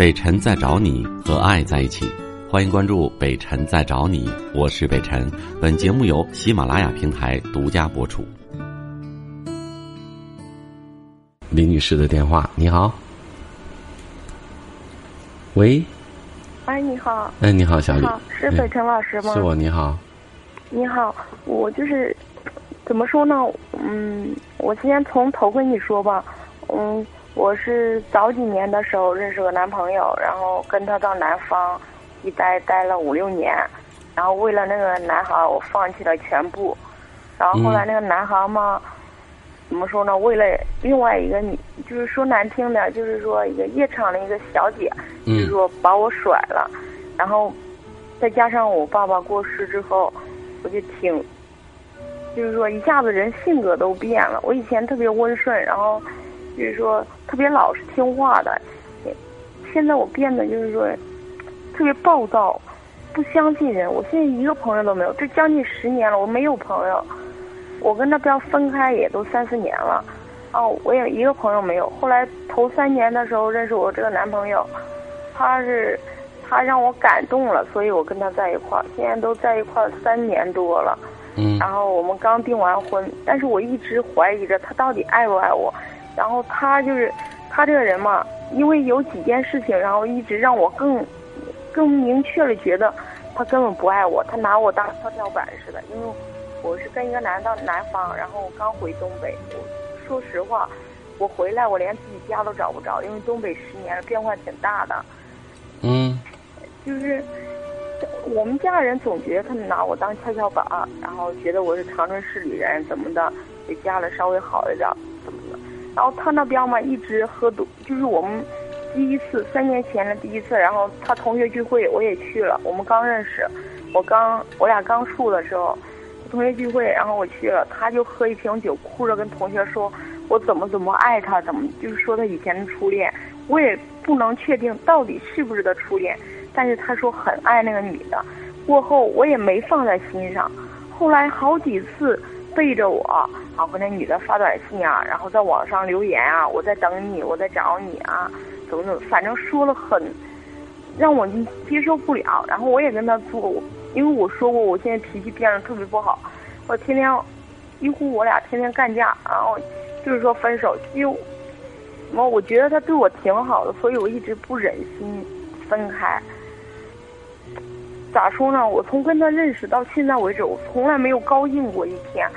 北辰在找你和爱在一起，欢迎关注北辰在找你，我是北辰。本节目由喜马拉雅平台独家播出。李女士的电话，你好。喂，哎，你好。哎，你好，小李。是北辰老师吗？是我，你好。你好，我就是怎么说呢？嗯，我先从头跟你说吧。嗯，我是早几年的时候认识个男朋友，然后跟他到南方一待待了五六年，然后为了那个男孩，我放弃了全部。然后后来那个男孩嘛，怎么说呢？为了另外一个女，就是说难听点，就是说一个夜场的一个小姐，就是说把我甩了。然后再加上我爸爸过世之后。我就挺，就是说一下子人性格都变了。我以前特别温顺，然后就是说特别老实听话的，现在我变得就是说特别暴躁，不相信人。我现在一个朋友都没有，这将近十年了，我没有朋友。我跟那边分开也都三四年了，哦，我也一个朋友没有。后来头三年的时候认识我这个男朋友，他是。他让我感动了，所以我跟他在一块儿。现在都在一块儿三年多了，嗯，然后我们刚订完婚，但是我一直怀疑着他到底爱不爱我。然后他就是他这个人嘛，因为有几件事情，然后一直让我更更明确的觉得他根本不爱我，他拿我当跷跷板似的。因为我是跟一个男到南方，然后我刚回东北。我说实话，我回来我连自己家都找不着，因为东北十年了，变化挺大的。嗯。就是我们家人总觉得他们拿我当跷跷板，然后觉得我是长春市里人怎么的，比家里稍微好一点。然后他那边嘛一直喝多，就是我们第一次三年前的第一次，然后他同学聚会我也去了，我们刚认识，我刚我俩刚处的时候，同学聚会然后我去了，他就喝一瓶酒，哭着跟同学说我怎么怎么爱他，怎么就是说他以前的初恋，我也不能确定到底是不是他初恋。但是他说很爱那个女的，过后我也没放在心上。后来好几次背着我，然后跟那女的发短信啊，然后在网上留言啊，我在等你，我在找你啊，怎么怎么，反正说了很让我接受不了。然后我也跟他做，因为我说过我现在脾气变得特别不好，我天天几乎我俩天天干架，然后就是说分手。就我我觉得他对我挺好的，所以我一直不忍心分开。咋说呢？我从跟他认识到现在为止，我从来没有高兴过一天。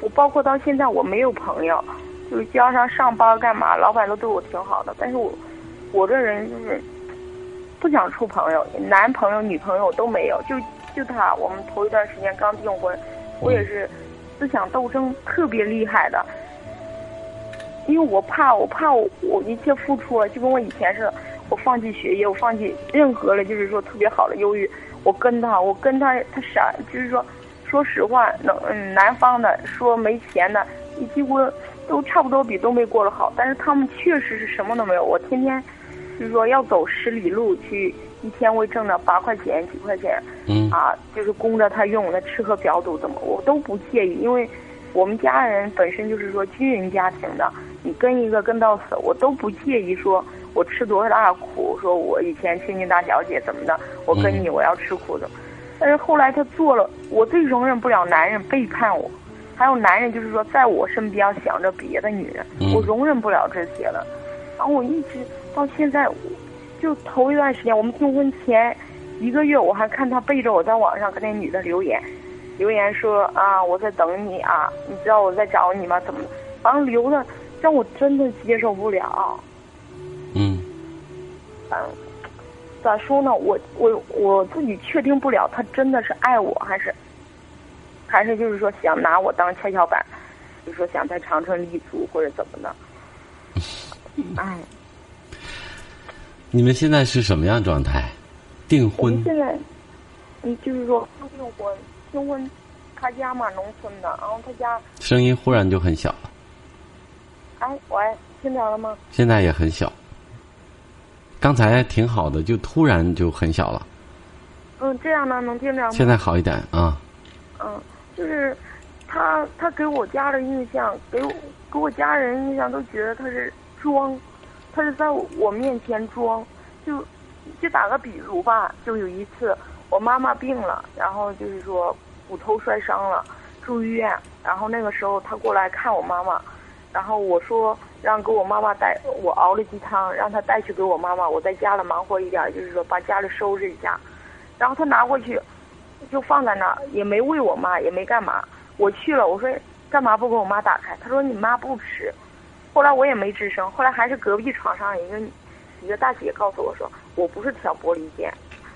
我包括到现在，我没有朋友，就是加上上班干嘛，老板都对我挺好的。但是我，我这人就是不想处朋友，男朋友、女朋友都没有。就就他，我们头一段时间刚订婚，我也是思想斗争特别厉害的，因为我怕，我怕我我一切付出了，就跟我以前似的，我放弃学业，我放弃任何的，就是说特别好的忧郁。我跟他，我跟他，他啥，就是说，说实话，能嗯，南方的说没钱的，你几乎都差不多比东北过得好，但是他们确实是什么都没有。我天天就是说要走十里路去，一天会挣着八块钱、几块钱，嗯，啊，就是供着他用，那吃喝嫖赌怎么我都不介意，因为我们家人本身就是说军人家庭的，你跟一个跟到死，我都不介意说。我吃多少大苦？说我以前千金大小姐怎么的？我跟你我要吃苦的，但是后来他做了，我最容忍不了男人背叛我，还有男人就是说在我身边想着别的女人，我容忍不了这些了。然后我一直到现在，就头一段时间我们订婚前一个月，我还看他背着我在网上跟那女的留言，留言说啊我在等你啊，你知道我在找你吗？怎么？反正留的让我真的接受不了。嗯，嗯，咋说呢？我我我自己确定不了，他真的是爱我还是，还是就是说想拿我当跷跷板，就说想在长春立足或者怎么的？哎，你们现在是什么样状态？订婚？现在，嗯，就是说刚订婚，订婚，他家嘛农村的，然后他家声音忽然就很小了。哎，喂，听着了吗？现在也很小。刚才挺好的，就突然就很小了。嗯，这样呢，能听着吗？现在好一点啊。嗯，就是他，他给我家的印象，给我给我家人印象都觉得他是装，他是在我面前装，就就打个比如吧，就有一次我妈妈病了，然后就是说骨头摔伤了，住医院，然后那个时候他过来看我妈妈，然后我说让给我妈妈带，我熬了鸡汤，让她带去给我妈妈，我在家里忙活一点，就是说把家里收拾一下，然后她拿过去，就放在那儿，也没喂我妈，也没干嘛。我去了，我说干嘛不给我妈打开？她说你妈不吃。后来我也没吱声，后来还是隔壁床上一个一个大姐告诉我说，我不是挑拨离间，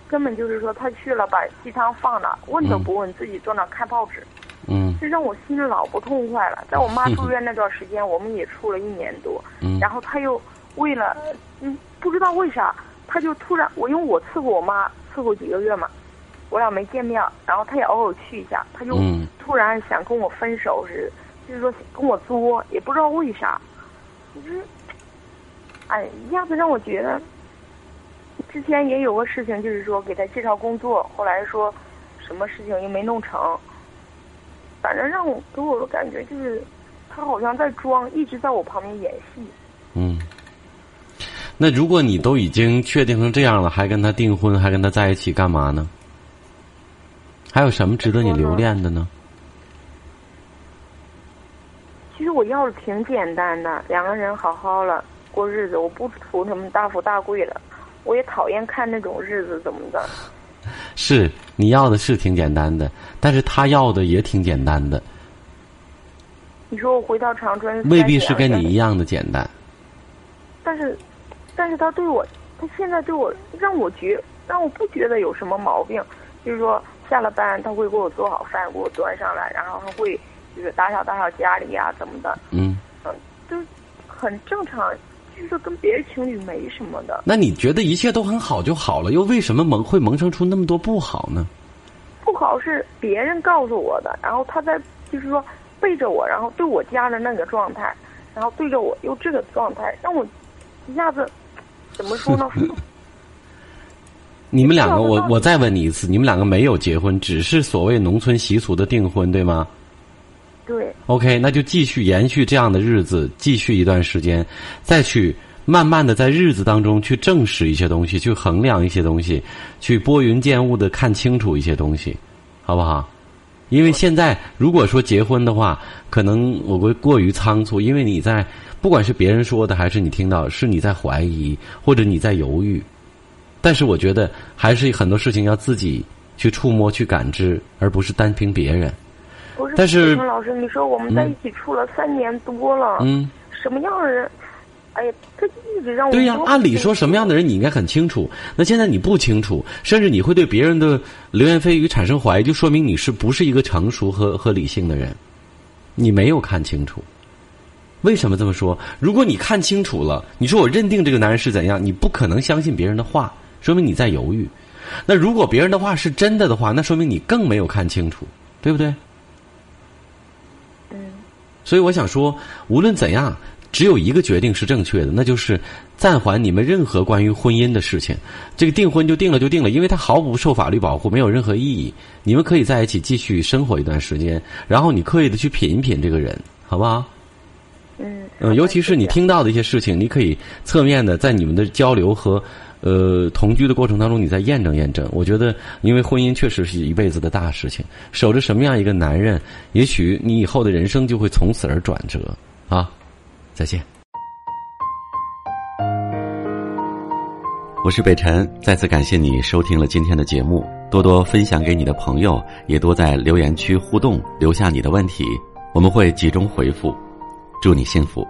根本就是说她去了把鸡汤放那，问都不问，自己坐那看报纸。嗯。这让我心里老不痛快了。在我妈住院那段时间，我们也处了一年多。嗯。然后他又为了嗯不知道为啥，他就突然我因为我伺候我妈伺候几个月嘛，我俩没见面，然后他也偶尔去一下，他就突然想跟我分手似的，就是说跟我作，也不知道为啥。就是，哎，一下子让我觉得，之前也有个事情，就是说给他介绍工作，后来说什么事情又没弄成，反正让我给我的感觉就是，他好像在装，一直在我旁边演戏。嗯，那如果你都已经确定成这样了，还跟他订婚，还跟他在一起干嘛呢？还有什么值得你留恋的呢？其实我要的挺简单的，两个人好好了过日子，我不图什么大富大贵的，我也讨厌看那种日子怎么的。是你要的是挺简单的，但是他要的也挺简单的。你说我回到长春，未必是跟你一样的简单。但是，但是他对我，他现在对我让我觉让我不觉得有什么毛病，就是说下了班他会给我做好饭，给我端上来，然后还会。就是打扫打扫家里呀，怎么的？嗯，嗯，就很正常，就是跟别的情侣没什么的。那你觉得一切都很好就好了，又为什么萌会萌生出那么多不好呢？不好是别人告诉我的，然后他在就是说背着我，然后对我家的那个状态，然后对着我又这个状态，让我一下子怎么说呢？你们两个，我我再问你一次，你们两个没有结婚，只是所谓农村习俗的订婚，对吗？对，OK，那就继续延续这样的日子，继续一段时间，再去慢慢的在日子当中去证实一些东西，去衡量一些东西，去拨云见雾的看清楚一些东西，好不好？因为现在如果说结婚的话，可能我会过于仓促，因为你在不管是别人说的还是你听到，是你在怀疑或者你在犹豫，但是我觉得还是很多事情要自己去触摸去感知，而不是单凭别人。不是，但是老师，你说我们在一起处了三年多了，嗯，什么样的人？哎呀，他一直让我对呀。按理说，什么样的人你应该很清楚。那现在你不清楚，甚至你会对别人的流言蜚语产生怀疑，就说明你是不是一个成熟和和理性的人？你没有看清楚。为什么这么说？如果你看清楚了，你说我认定这个男人是怎样，你不可能相信别人的话，说明你在犹豫。那如果别人的话是真的的话，那说明你更没有看清楚，对不对？所以我想说，无论怎样，只有一个决定是正确的，那就是暂缓你们任何关于婚姻的事情。这个订婚就定了就定了，因为它毫不受法律保护，没有任何意义。你们可以在一起继续生活一段时间，然后你刻意的去品一品这个人，好不好？嗯。嗯，尤其是你听到的一些事情，你可以侧面的在你们的交流和。呃，同居的过程当中，你再验证验证。我觉得，因为婚姻确实是一辈子的大事情，守着什么样一个男人，也许你以后的人生就会从此而转折啊！再见。我是北辰，再次感谢你收听了今天的节目，多多分享给你的朋友，也多在留言区互动，留下你的问题，我们会集中回复。祝你幸福。